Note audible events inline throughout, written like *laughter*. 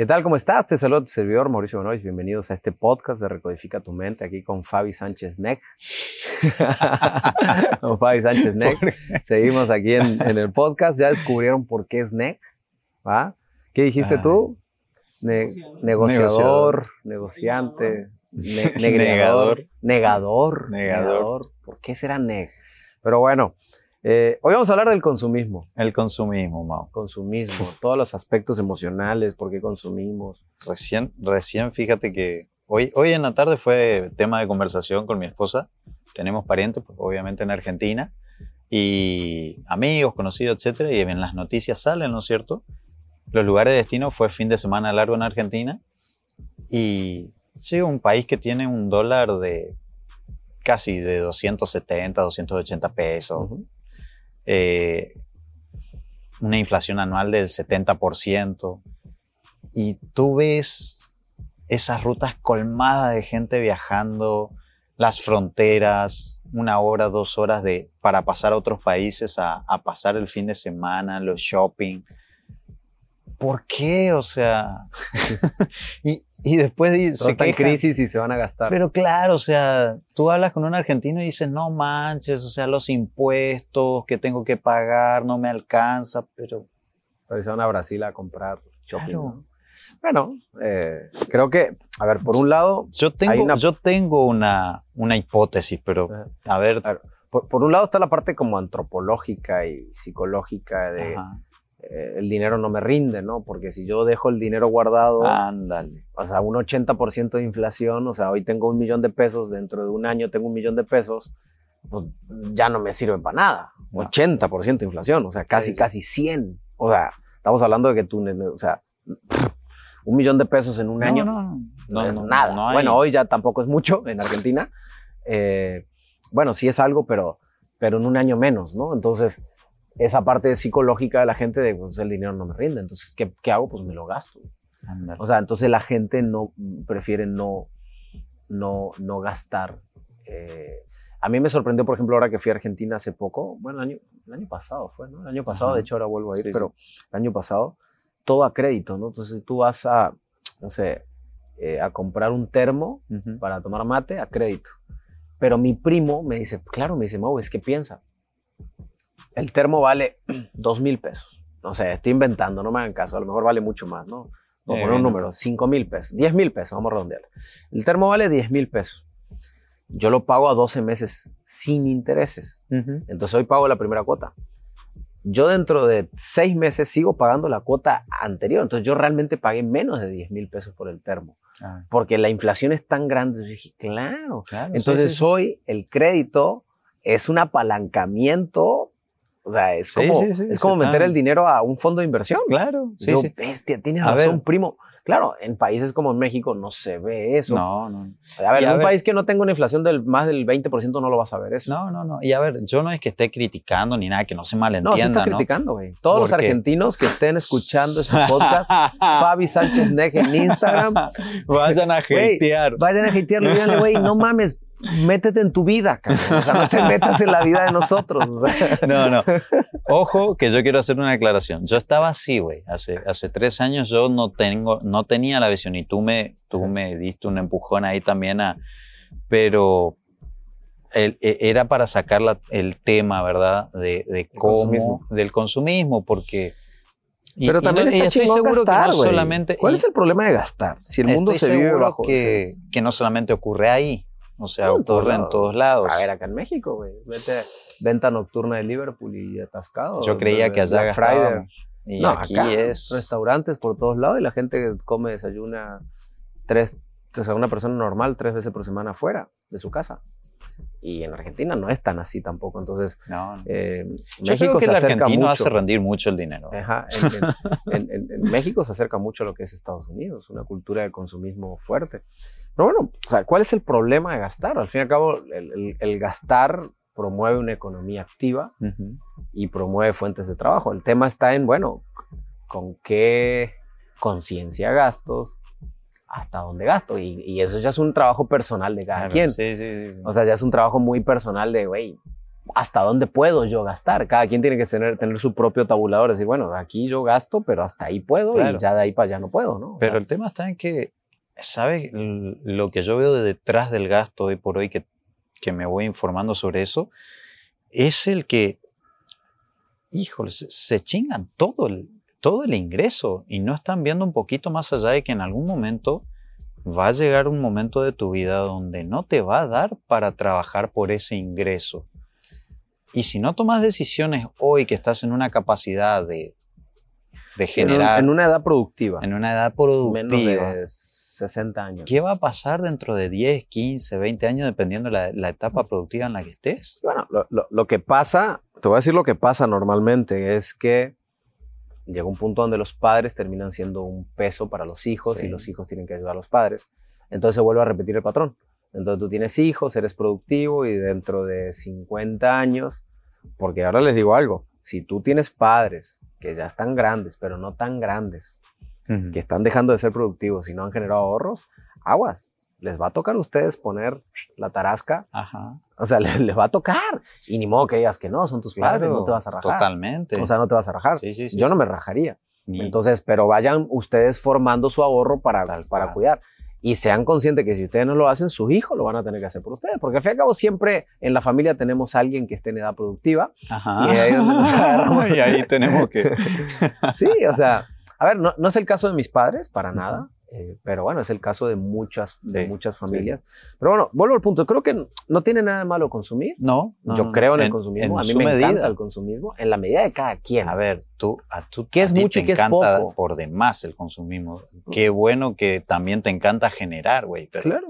¿Qué tal? ¿Cómo estás? Te saludo tu servidor Mauricio Bonois. Bienvenidos a este podcast de Recodifica tu mente aquí con Fabi Sánchez Neck. *laughs* con Fabi Sánchez Neck. Seguimos aquí en, el podcast. Ya descubrieron por qué es Neck. ¿Va? ¿Qué dijiste tú? negociador, negociante, *laughs* negador, negador, negador. ¿Por qué será neg? Pero bueno, eh, hoy vamos a hablar del consumismo. El consumismo, Mau. Consumismo, todos los aspectos emocionales, por qué consumimos. Recién, recién, fíjate que hoy, hoy en la tarde fue tema de conversación con mi esposa. Tenemos parientes, pues, obviamente en Argentina, y amigos, conocidos, etcétera, y en las noticias salen, ¿no es cierto? Los lugares de destino fue fin de semana largo en Argentina, y llega un país que tiene un dólar de casi de 270, 280 pesos. Eh, una inflación anual del 70%, y tú ves esas rutas colmadas de gente viajando, las fronteras, una hora, dos horas de, para pasar a otros países a, a pasar el fin de semana, los shopping. ¿Por qué? O sea, *laughs* *laughs* y, y después se en crisis y se van a gastar. Pero claro, o sea, tú hablas con un argentino y dices, no manches, o sea, los impuestos que tengo que pagar no me alcanza, pero... Pero se van a Brasil a comprar shopping. Bueno, eh, creo que, a ver, por un lado... Yo tengo, una... Yo tengo una, una hipótesis, pero a ver... por, por, un lado está la parte como antropológica y psicológica de... Eh, el dinero no me rinde, ¿no? Porque si yo dejo el dinero guardado, ándale. O sea, un 80% de inflación, o sea, hoy tengo un millón de pesos, dentro de un año tengo un millón de pesos, pues ya no me sirve para nada. 80% de inflación, o sea, casi, casi 100. O sea, estamos hablando de que tú, o sea, *sniffs* un millón de pesos en un año no, no, es nada. Bueno, hoy ya tampoco es mucho en Argentina. Eh, bueno, sí es algo, pero, pero en un año menos, ¿no? Entonces, esa parte psicológica de la gente de, pues el dinero no me rinde, entonces, ¿qué, qué hago? Pues me lo gasto. O sea, entonces la gente no, prefiere no, no, no gastar. Eh, a mí me sorprendió, por ejemplo, ahora que fui a Argentina hace poco, bueno, el año, el año pasado fue, ¿no? El año pasado, de hecho ahora vuelvo a ir, pero el año pasado, todo a crédito, ¿no? Entonces tú vas a, no sé, eh, a comprar un termo para tomar mate a crédito. Pero mi primo me dice, claro, me dice, Mau, es que piensa, el termo vale *clears throat* dos mil pesos. No sé, estoy inventando, no me hagan caso, a lo mejor vale mucho más, ¿no? Vamos a poner un número, cinco mil pesos, diez mil pesos, vamos a redondear. El termo vale diez mil pesos. Yo lo pago a 12 meses sin intereses. Entonces hoy pago la primera cuota. Yo dentro de seis meses sigo pagando la cuota anterior. Entonces yo realmente pagué menos de 10 mil pesos por el termo. Ah. Porque la inflación es tan grande. Yo dije, claro. Entonces hoy el crédito es un apalancamiento o sea, es como, es como meter el dinero a un fondo de inversión. Claro, sí. Bestia, tienes razón, primo. Claro, en países como México no se ve eso. No, no. A ver, en un país que no tenga una inflación del más del 20% no lo vas a ver eso. No, no, no. Y a ver, yo no es que esté criticando ni nada, que no se malentienda. No, se está criticando, güey. Todos los argentinos que estén escuchando este *laughs* podcast, Fabi Sánchez Neg en Instagram. *laughs* Vayan a hatear. Vayan a hatear, díganle, güey, no mames, métete en tu vida, cabrón. O sea, no te metas en la vida de nosotros. *laughs* No, no. Ojo, que yo quiero hacer una aclaración. Yo estaba así, güey. Hace, hace tres años yo no, tengo, no tenía la visión y tú me, tú me diste un empujón ahí también a... Pero e, era para sacar el tema, ¿verdad? De, de cómo... Del consumismo, porque... pero también estoy seguro que no solamente... ¿Cuál es el problema de gastar? Si el mundo se vive bajo... Que, que no solamente ocurre ahí. O sea, ocurre en todos lados. A ver, acá en México, güey. venta nocturna de Liverpool y atascado. Yo creía que allá Friday. Y aquí es. Restaurantes por todos lados y la gente come, desayuna tres, o sea, una persona normal tres veces por semana fuera de su casa. Y en Argentina no es tan así tampoco. Entonces, no, eh, Yo México creo que el argentino hace rendir mucho el dinero. Ajá, en, México se acerca mucho a lo que es Estados Unidos, una cultura de consumismo fuerte. Pero bueno, o sea, ¿cuál es el problema de gastar? Al fin y al cabo, el, gastar promueve una economía activa y promueve fuentes de trabajo. El tema está en, bueno, con qué conciencia gastos, hasta dónde gasto. Y, eso ya es un trabajo personal de cada quien. Sí, sí, sí, O sea, ya es un trabajo muy personal de, güey, hasta dónde puedo yo gastar. Cada quien tiene que tener, tener su propio tabulador, decir, bueno, aquí yo gasto, pero hasta ahí puedo Claro. y ya de ahí para allá no puedo, ¿no? O Pero sea, el tema está en que, ¿sabes? L- Lo que yo veo de detrás del gasto hoy por hoy, que, que me voy informando sobre eso, es el que, híjole, se, chingan todo el, todo el ingreso y no están viendo un poquito más allá de que en algún momento va a llegar un momento de tu vida donde no te va a dar para trabajar por ese ingreso. Y si no tomas decisiones hoy que estás en una capacidad de, de en, un- generar en una edad productiva, en una edad menos productiva, de 60 años. ¿qué va a pasar dentro de 10, 15, 20 años dependiendo la, la etapa productiva en la que estés? Bueno, lo, lo- lo que pasa, te voy a decir lo que pasa normalmente, es que llega un punto donde los padres terminan siendo un peso para los hijos Sí. y los hijos tienen que ayudar a los padres. Entonces se vuelve a repetir el patrón. Entonces tú tienes hijos, eres productivo y dentro de 50 años, porque ahora les digo algo, si tú tienes padres que ya están grandes, pero no tan grandes, que están dejando de ser productivos y no han generado ahorros, aguas, les va a tocar a ustedes poner la tarasca Ajá. o sea, *laughs* le- les, va a tocar. Y ni modo que digas que no, son tus padres, no te vas a rajar. Totalmente. O sea, no te vas a rajar. Sí, sí, sí, Yo no me rajaría. Ni- Entonces, pero vayan ustedes formando su ahorro para, Tal para cual. cuidar. Y sean conscientes que si ustedes no lo hacen, sus hijos lo van a tener que hacer por ustedes. Porque al fin y al cabo siempre en la familia tenemos a alguien que esté en edad productiva. Ajá. Y ahí nos *laughs* y ahí tenemos que... *laughs* Sí, o sea, a ver, no, no es el caso de mis padres, para nada. eh, pero bueno, es el caso de muchas, de Sí, muchas familias. Pero bueno, vuelvo al punto. Creo que no tiene nada de malo consumir. No, no, Yo creo en el en- consumismo. en a mí me encanta medida. el consumismo en la medida de cada quien. A ver, tú, a, tú, ¿Qué es a mucho te y qué es encanta poco? por demás el consumismo. Qué bueno que también te encanta generar, güey. Claro.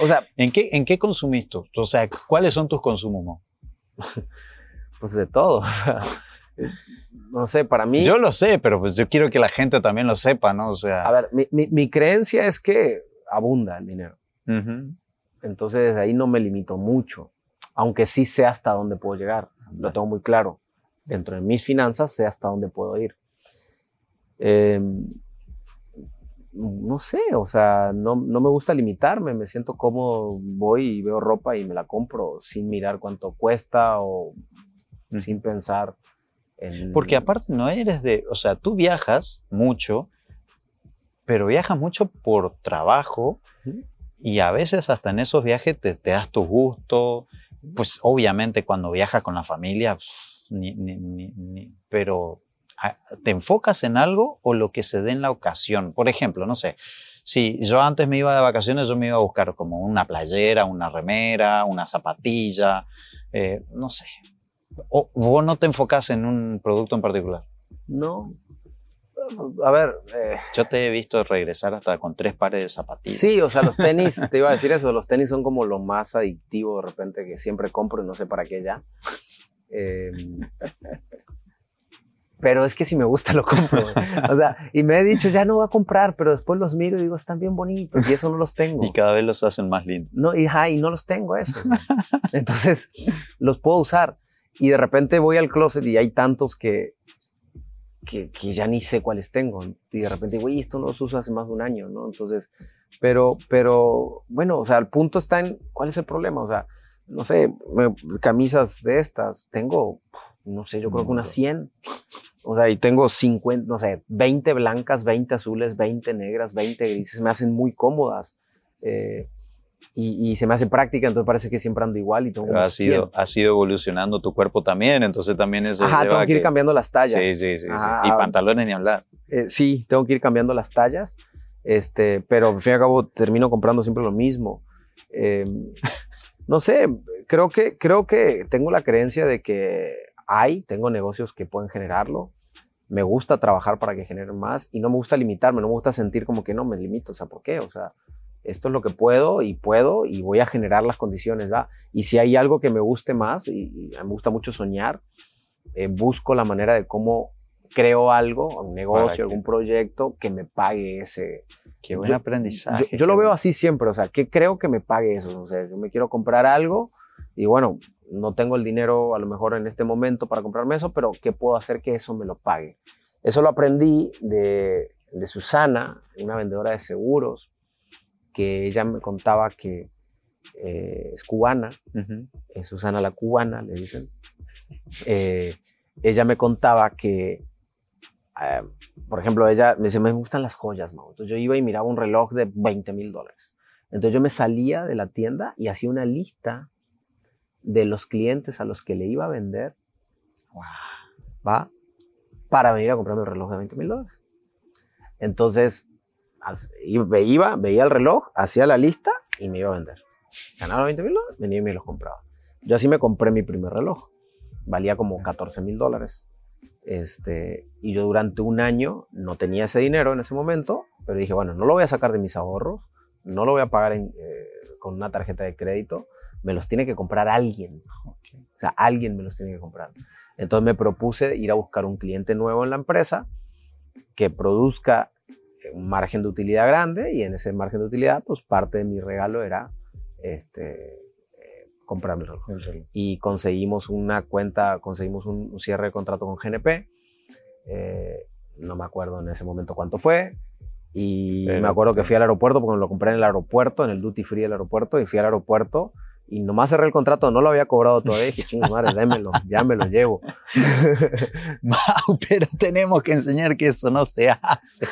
O sea, *laughs* ¿en, qué, ¿En qué consumís tú? O sea, ¿cuáles son tus consumos? Mo? *laughs* pues de todo. *laughs* no sé, para mí. Yo lo sé, pero pues yo quiero que la gente también lo sepa, ¿no? O sea, a ver, mi, mi- mi creencia es que abunda el dinero. Entonces ahí no me limito mucho. Aunque sí sé hasta dónde puedo llegar. Lo tengo muy claro. Dentro de mis finanzas sé hasta dónde puedo ir. Eh, no sé, o sea, no, no me gusta limitarme. Me siento cómodo, voy y veo ropa y me la compro sin mirar cuánto cuesta o sin pensar en... Porque aparte no eres de, o sea, tú viajas mucho, pero viajas mucho por trabajo y a veces hasta en esos viajes te, te das tu gusto. Pues obviamente cuando viajas con la familia, pff, ni- ni- ni- ni- pero ¿te enfocas en algo o lo que se dé en la ocasión? Por ejemplo, no sé, si yo antes me iba de vacaciones, yo me iba a buscar como una playera, una remera, una zapatilla, eh, no sé. O vos no te enfocas en un producto en particular. No. A ver, eh, Yo te he visto regresar hasta con tres pares de zapatillas. sí, o sea, los tenis, te iba a decir eso, los tenis son como lo más adictivo de repente que siempre compro y no sé para qué ya. Eh, pero es que si me gusta lo compro. O sea, y me he dicho, ya no voy a comprar, pero después los miro y digo, están bien bonitos y eso no los tengo. Y cada vez los hacen más lindos. No, y, ajá, y no los tengo eso. Entonces, los puedo usar. Y de repente voy al closet y hay tantos que, que, que ya ni sé cuáles tengo. Y de repente digo, "Uy, esto no los uso hace más de un año, ¿no? Entonces, pero, pero, bueno, o sea, el punto está en, ¿cuál es el problema? O sea, no sé, me- camisas de estas, tengo, no sé, yo creo que unas 100. O sea, y tengo 50, no sé, 20 blancas, 20 azules, 20 negras, 20 grises, me hacen muy cómodas. Eh, y, y se me hace práctica, entonces parece que siempre ando igual y tengo Pero unas has ido, 100. has ido evolucionando tu cuerpo también, entonces también eso Ajá, lleva tengo que ir cambiando las tallas. Sí, sí, sí. sí. Y pantalones ni hablar. Eh, sí, tengo que ir cambiando las tallas, este, pero al fin y al cabo termino comprando siempre lo mismo. Eh, no sé, creo que, creo que tengo la creencia de que hay, tengo negocios que pueden generarlo. Me gusta trabajar para que generen más y no me gusta limitarme, no me gusta sentir como que no me limito. O sea, ¿por qué? O sea, esto es lo que puedo y puedo y voy a generar las condiciones, ¿va? Y si hay algo que me guste más, y, me gusta mucho soñar, eh, busco la manera de cómo creo algo, un negocio, que- algún proyecto que me pague ese. Qué buen Yo- aprendizaje. Yo, yo lo veo así siempre, o sea, ¿qué creo que me pague eso? O sea, yo me quiero comprar algo y bueno, no tengo el dinero a lo mejor en este momento para comprarme eso, pero ¿qué puedo hacer que eso me lo pague? Eso lo aprendí de, de Susana, una vendedora de seguros, que ella me contaba que, eh, es cubana, Ujú. eh, Susana la cubana, le dicen. Eh, ella me contaba que, eh, por ejemplo, ella me dice, me gustan las joyas, Mau. Entonces yo iba y miraba un reloj de 20 mil dólares. Entonces yo me salía de la tienda y hacía una lista de los clientes a los que le iba a vender, ¿va? Para venir a comprarme el reloj de 20 mil dólares. Entonces, iba, veía el reloj, hacía la lista y me iba a vender. Ganaba 20 mil dólares, venía y me los compraba. Yo así me compré mi primer reloj. Valía como 14 mil dólares. Este, y yo durante un año no tenía ese dinero en ese momento, pero dije, bueno, no lo voy a sacar de mis ahorros, no lo voy a pagar en, eh, con una tarjeta de crédito, me los tiene que comprar alguien. O sea, alguien me los tiene que comprar. Entonces me propuse ir a buscar un cliente nuevo en la empresa que produzca un margen de utilidad grande y en ese margen de utilidad, pues parte de mi regalo era este, eh, comprarme el reloj y conseguimos una cuenta, conseguimos un, un cierre de contrato con GNP. eh, no me acuerdo en ese momento cuánto fue. Y Pero- me acuerdo que fui al aeropuerto, porque me lo compré en el aeropuerto, en el duty free del aeropuerto, y fui al aeropuerto. Y nomás cerré el contrato, no lo había cobrado todavía. Dije, chingo madre, démelo, ya me lo llevo. *laughs* Mau, pero tenemos que enseñar que eso no se hace.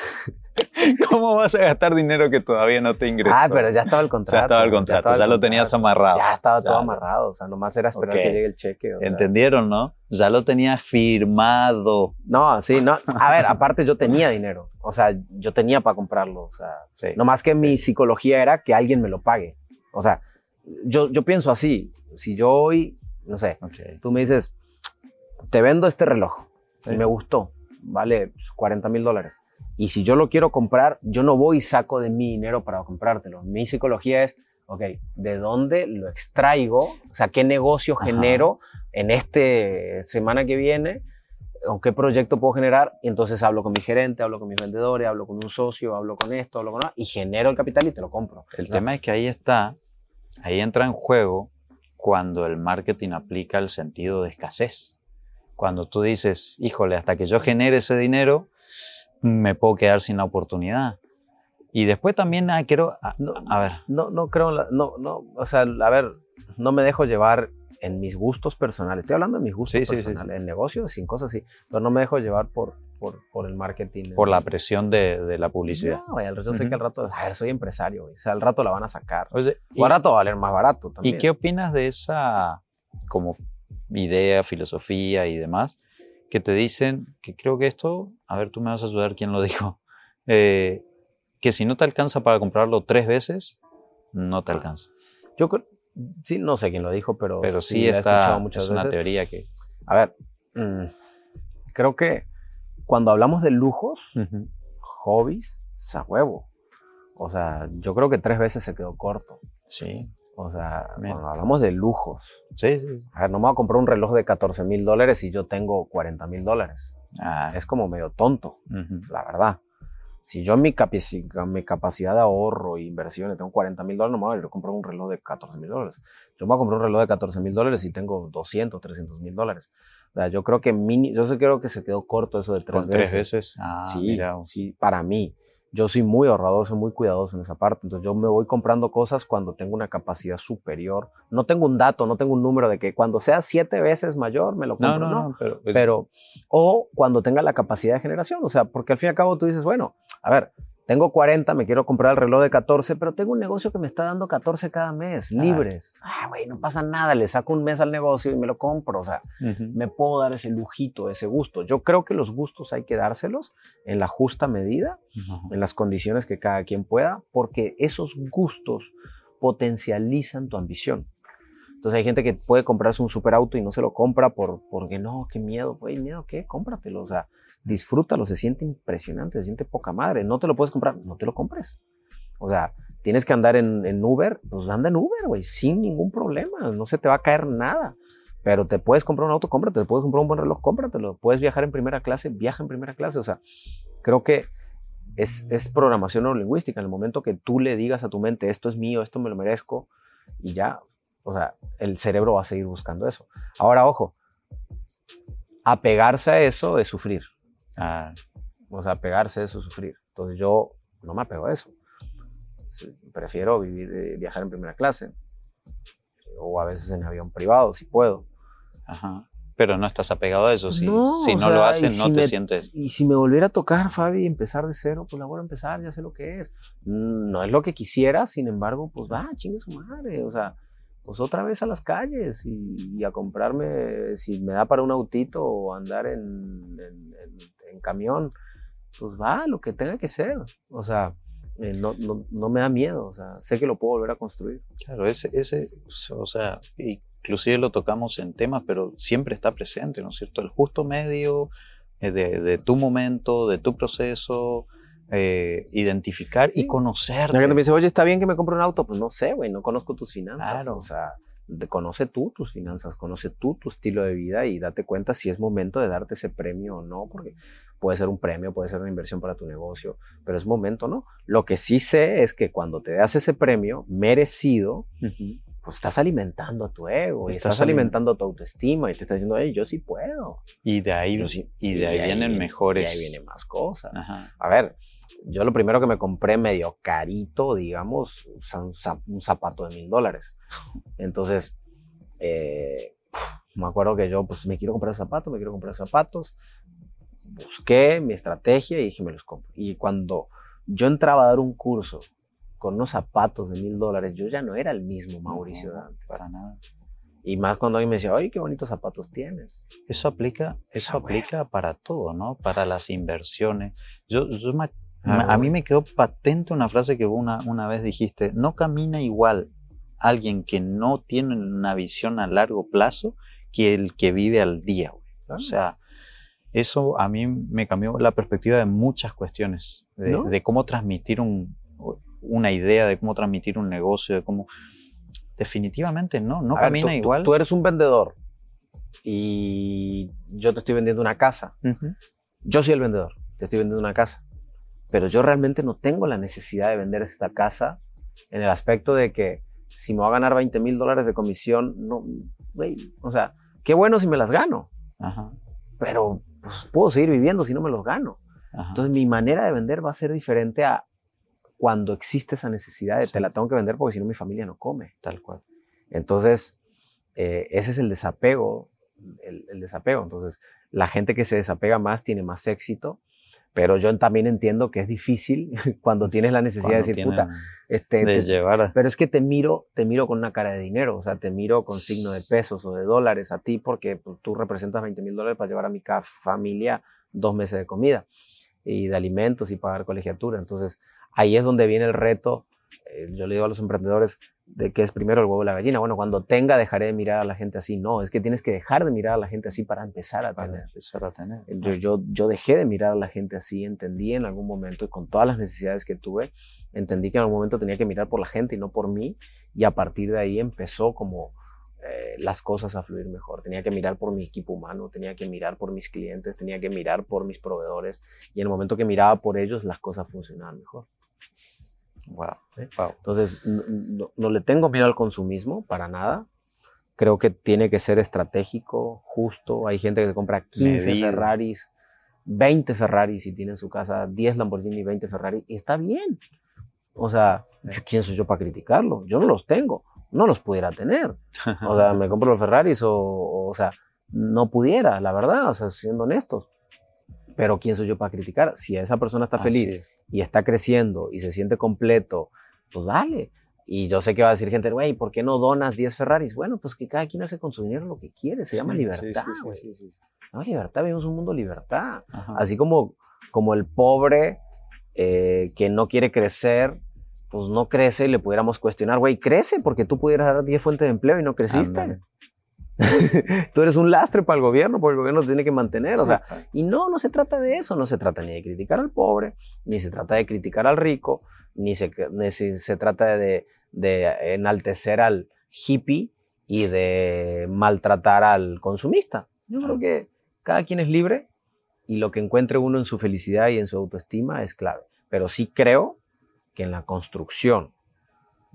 *laughs* ¿Cómo vas a gastar dinero que todavía no te ingresó? ah, pero ya estaba el contrato. sea, estaba el contrato, ya, estaba el lo tenías amarrado. Ya estaba todo Ya, amarrado, o sea, nomás era esperar que llegue el cheque. o sea. ¿Entendieron, no? Ya lo tenías firmado. No, sí, no. A ver, aparte yo tenía dinero. O sea, yo tenía para comprarlo. O sea, Sí. no más que mi psicología era que alguien me lo pague. O sea, yo, yo pienso así. Si yo hoy, no sé, tú me dices, te vendo este reloj y me gustó, vale 40 mil dólares. Y si yo lo quiero comprar, yo no voy y saco de mi dinero para comprártelo. Mi psicología es, ok, ¿de dónde lo extraigo? O sea, ¿qué negocio Ajá. genero en este semana que viene? ¿O qué proyecto puedo generar? Y entonces hablo con mi gerente, hablo con mis vendedores, hablo con un socio, hablo con esto, hablo con y genero el capital y te lo compro. El tema es que ahí está, ahí entra en juego cuando el marketing aplica el sentido de escasez. Cuando tú dices, híjole, hasta que yo genere ese dinero, me puedo quedar sin la oportunidad. Y después también ah, quiero, a, No, a ver, No, no creo, la- no, no, o sea, a ver, no me dejo llevar en mis gustos personales. Estoy hablando de mis gustos Sí, sí, sí, personales, en negocios, sin cosas así, pero no me dejo llevar por, por, por el marketing. por la presión de, de la publicidad. No, güey, al- yo sé que al rato, a ver, soy empresario, güey, o sea, al rato la van a sacar. Oye, O al rato va a valer más barato ¿Y también. qué opinas de esa como idea, filosofía y demás que te dicen que creo que esto, a ver, tú me vas a ayudar quién lo *laughs* dijo, eh, que si no te alcanza para comprarlo tres veces, no te alcanza. Yo creo, sí, no sé quién lo dijo, pero, Pero sí, está, muchas es una veces. teoría que... A ver, mm, creo que cuando hablamos de lujos, hobbies, es a huevo. O sea, yo creo que tres veces se quedó corto. Sí, O sea, Mira. cuando hablamos de lujos, sí, sí. a ver, no me voy a comprar un reloj de 14 mil dólares y yo tengo 40 mil dólares. Ah, Es como medio tonto, ujú. la verdad. Si yo en mi, capaci- mi capacidad de ahorro e inversiones tengo 40 mil dólares, no me voy a comprar un reloj de 14 mil dólares. Yo me voy a comprar un reloj de 14 mil dólares y tengo 200, 300 mil dólares. O sea, yo creo que mini, yo creo que se quedó corto eso de tres Con veces. tres veces. Ah, sí, mira. sí, para mí. Yo soy muy ahorrador, soy muy cuidadoso en esa parte. Entonces yo me voy comprando cosas cuando tengo una capacidad superior. No tengo un dato, no tengo un número de que cuando sea siete veces mayor me lo No, compro. no, no, pero... pues, Pero, o cuando tenga la capacidad de generación. O sea, porque al fin y al cabo tú dices, bueno, a ver, tengo 40, me quiero comprar el reloj de 14, pero tengo un negocio que me está dando 14 cada mes, libres. Ah, güey, no pasa nada, le saco un mes al negocio y me lo compro. O sea, ujú. me puedo dar ese lujito, ese gusto. Yo creo que los gustos hay que dárselos en la justa medida, Ujú. en las condiciones que cada quien pueda, porque esos gustos potencializan tu ambición. Entonces hay gente que puede comprarse un superauto y no se lo compra por, porque no, qué miedo, güey, miedo, ¿qué? Cómpratelo, o sea, disfrútalo, se siente impresionante, se siente poca madre, no te lo puedes comprar, no te lo compres. O sea, tienes que andar en, en Uber, pues anda en Uber, güey, sin ningún problema, no se te va a caer nada. Pero te puedes comprar un auto, cómprate, te puedes comprar un buen reloj, cómpratelo. Puedes viajar en primera clase, viaja en primera clase. O sea, creo que es, es programación neurolingüística. En el momento que tú le digas a tu mente, esto es mío, esto me lo merezco, y ya, o sea, el cerebro va a seguir buscando eso. Ahora, ojo, apegarse a eso es sufrir. Ah, O sea, apegarse a eso es sufrir. Entonces yo no me apego a eso. Prefiero vivir, eh, viajar en primera clase. O a veces en avión privado, si puedo. Ajá. Pero no estás apegado a eso. Si No, si no sea, lo y haces, no si te me- sientes. Y si me volviera a tocar, Fabi, empezar de cero, pues la voy a empezar, ya sé lo que es. Mm, No es lo que quisiera, sin embargo, pues va, chingue su madre. O sea, pues otra vez a las calles y, y a comprarme, si me da para un autito o andar en, en- en- en camión, pues va, lo que tenga que ser. O sea, eh, no, no, no me da miedo, o sea, sé que lo puedo volver a construir. Claro, ese, ese, o sea, inclusive lo tocamos en temas, pero siempre está presente, ¿no es cierto? El justo medio eh, de, de tu momento, de tu proceso, eh, identificar y Sí. conocerte. La gente me dice, oye, ¿está bien que me compre un auto? Pues no sé, güey, no conozco tus finanzas. Claro. O sea, conoce tú tus finanzas, conoce tú tu estilo de vida y date cuenta si es momento de darte ese premio o no, porque puede ser un premio, puede ser una inversión para tu negocio, pero es momento, ¿no? Lo que sí sé es que cuando te das ese premio merecido, Ujú. Pues estás alimentando a tu ego y Estás estás, alimentando tu autoestima y te estás diciendo, hey, yo sí puedo. Y de ahí, sí- y de ahí vienen viene- mejores. Y ahí vienen más cosas. Ajá. A ver, yo lo primero que me compré medio carito, digamos, un zapato de mil dólares. *laughs* Entonces, eh, me acuerdo que yo, pues, me quiero comprar zapatos, me quiero comprar zapatos. Busqué mi estrategia y dije, me los compro. Y cuando yo entraba a dar un curso con unos zapatos de mil dólares, yo ya no era el mismo Mauricio de No, antes. Para nada. Y más cuando alguien me decía, ay, qué bonitos zapatos tienes. Eso aplica, eso Ah, bueno. aplica para todo, ¿no? Para las inversiones. Yo, yo me- Ah, a mí me quedó patente una frase que vos una, una vez dijiste, no camina igual alguien que no tiene una visión a largo plazo que el que vive al día. Claro. O sea, eso a mí me cambió la perspectiva de muchas cuestiones, de, ¿No? de cómo transmitir un- una idea, de cómo transmitir un negocio, de cómo... Definitivamente no, no A ver, camina tú- tú- igual. Tú eres un vendedor y yo te estoy vendiendo una casa. Ujú. Yo soy el vendedor, te estoy vendiendo una casa. Pero yo realmente no tengo la necesidad de vender esta casa en el aspecto de que si me va a ganar 20 mil dólares de comisión, no, güey, o sea, qué bueno si me las gano, Ajá, pero pues, puedo seguir viviendo si no me los gano. ajá. Entonces mi manera de vender va a ser diferente a cuando existe esa necesidad de Sí. te la tengo que vender porque si no mi familia no come. tal cual. Entonces, eh, ese es el desapego, el, el desapego. Entonces, la gente que se desapega más tiene más éxito, pero yo también entiendo que es difícil *laughs* cuando tienes la necesidad Cuando de decir, puta, este, de llevar a- pero es que te miro, te miro con una cara de dinero, o sea, te miro con signo de pesos o de dólares a ti porque pues, tú representas 20 mil dólares para llevar a mi familia dos meses de comida y de alimentos y pagar colegiatura. Entonces, ahí es donde viene el reto, eh, yo le digo a los emprendedores, de que es primero el huevo o la gallina. Bueno, cuando tenga dejaré de mirar a la gente así. No, es que tienes que dejar de mirar a la gente así para empezar a para tener. empezar a tener. Yo, yo, yo dejé de mirar a la gente así, entendí en algún momento, y con todas las necesidades que tuve, entendí que en algún momento tenía que mirar por la gente y no por mí, y a partir de ahí empezó como eh, las cosas a fluir mejor. Tenía que mirar por mi equipo humano, tenía que mirar por mis clientes, tenía que mirar por mis proveedores, y en el momento que miraba por ellos, las cosas funcionaban mejor. Wow, ¿Sí? wow. Entonces, no, le tengo miedo al consumismo, para nada. Creo que tiene que ser estratégico, justo. Hay gente que compra 15 Medido. Ferraris, 20 Ferraris y tiene en su casa 10 Lamborghini y 20 Ferrari. Y está bien. O sea, ¿quién soy yo para criticarlo? Yo no los tengo. No los pudiera tener. O sea, me compro los Ferraris o, o, o sea, no pudiera, la verdad, o sea, siendo honestos. Pero ¿quién soy yo para criticar? Si esa persona está Así feliz es. Y está creciendo y se siente completo, pues dale. Y yo sé que va a decir gente, güey, ¿por qué no donas 10 Ferraris? Bueno, pues que cada quien hace con su dinero lo que quiere, se llama libertad, sí, sí, sí, güey. sí, sí. Llama libertad, vivimos un mundo de libertad. Ajá. Así como, como el pobre eh, que no quiere crecer, pues no crece y le pudiéramos cuestionar, güey, crece porque tú pudieras dar 10 fuentes de empleo y no creciste. *laughs* tú eres un lastre para el gobierno, porque el gobierno te tiene que mantener. O sea, y no, no se trata de eso, no se trata ni de criticar al pobre, ni se trata de criticar al rico, ni se, ni se, se trata de, de enaltecer al hippie y de maltratar al consumista. Yo creo que cada quien es libre y lo que encuentre uno en su felicidad y en su autoestima es clave. Pero sí creo que en la construcción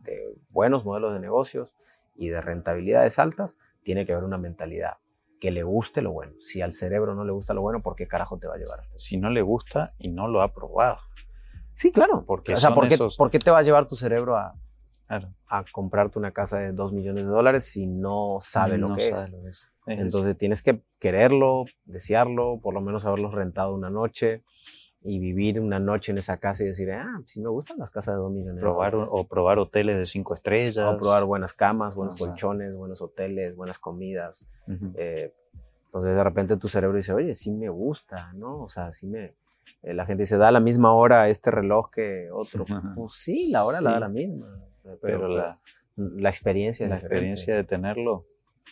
de buenos modelos de negocios y de rentabilidades altas, tiene que haber una mentalidad que le guste lo bueno. Si al cerebro no le gusta lo bueno, ¿por qué carajo te va a llevar hasta? Si no le gusta y no lo ha probado. Sí, claro. Porque o sea, ¿por qué, esos- por qué te va a llevar tu cerebro a, a comprarte una casa de 2 millones de dólares si no sabe lo que sabe es. lo que es. Entonces tienes que quererlo, desearlo, por lo menos haberlo rentado una noche y vivir una noche en esa casa y decir, ah, sí me gustan las casas de 2 millones probar, o probar hoteles de cinco estrellas. O probar buenas camas, buenos Ajá. colchones, buenos hoteles, buenas comidas. Eh, entonces de repente tu cerebro dice, oye, sí me gusta, ¿no? O sea, sí me... eh, la gente dice, da la misma hora este reloj que otro. Ajá. Pues sí, la hora la da la misma. Pero, Pero la, la experiencia la diferente. experiencia de tenerlo,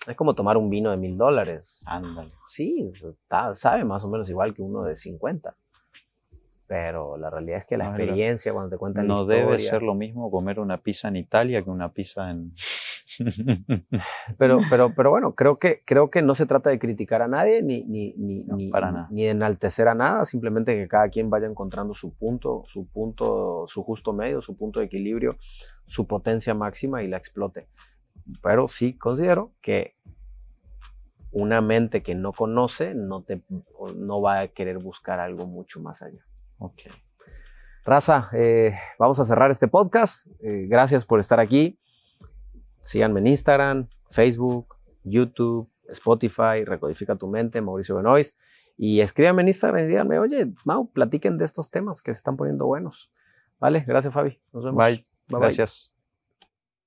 Es como tomar un vino de mil dólares. ándale. Sí, está- sabe más o menos igual que uno de 50. Pero la realidad es que la No, la- experiencia, cuando te cuentan la No debe historia- ser lo mismo comer una pizza en Italia que una pizza en... *laughs* Pero, pero, pero bueno, creo que, creo que no se trata de criticar a nadie ni, ni, ni, No, ni, para nada. ni de enaltecer a nada, simplemente que cada quien vaya encontrando su punto, su punto, su justo medio, su punto de equilibrio, su potencia máxima y la explote. Pero sí considero que una mente que no conoce no, te, no va a querer buscar algo mucho más allá. Ok. Raza, eh, vamos a cerrar este podcast. Eh, gracias por estar aquí. Síganme en Instagram, Facebook, YouTube, Spotify, Recodifica tu mente, Mauricio Benoist. Y escríbanme en Instagram y díganme, oye, Mau, platiquen de estos temas que se están poniendo buenos. Vale, gracias Fabi. Nos vemos. Bye. Bye, bye. Gracias.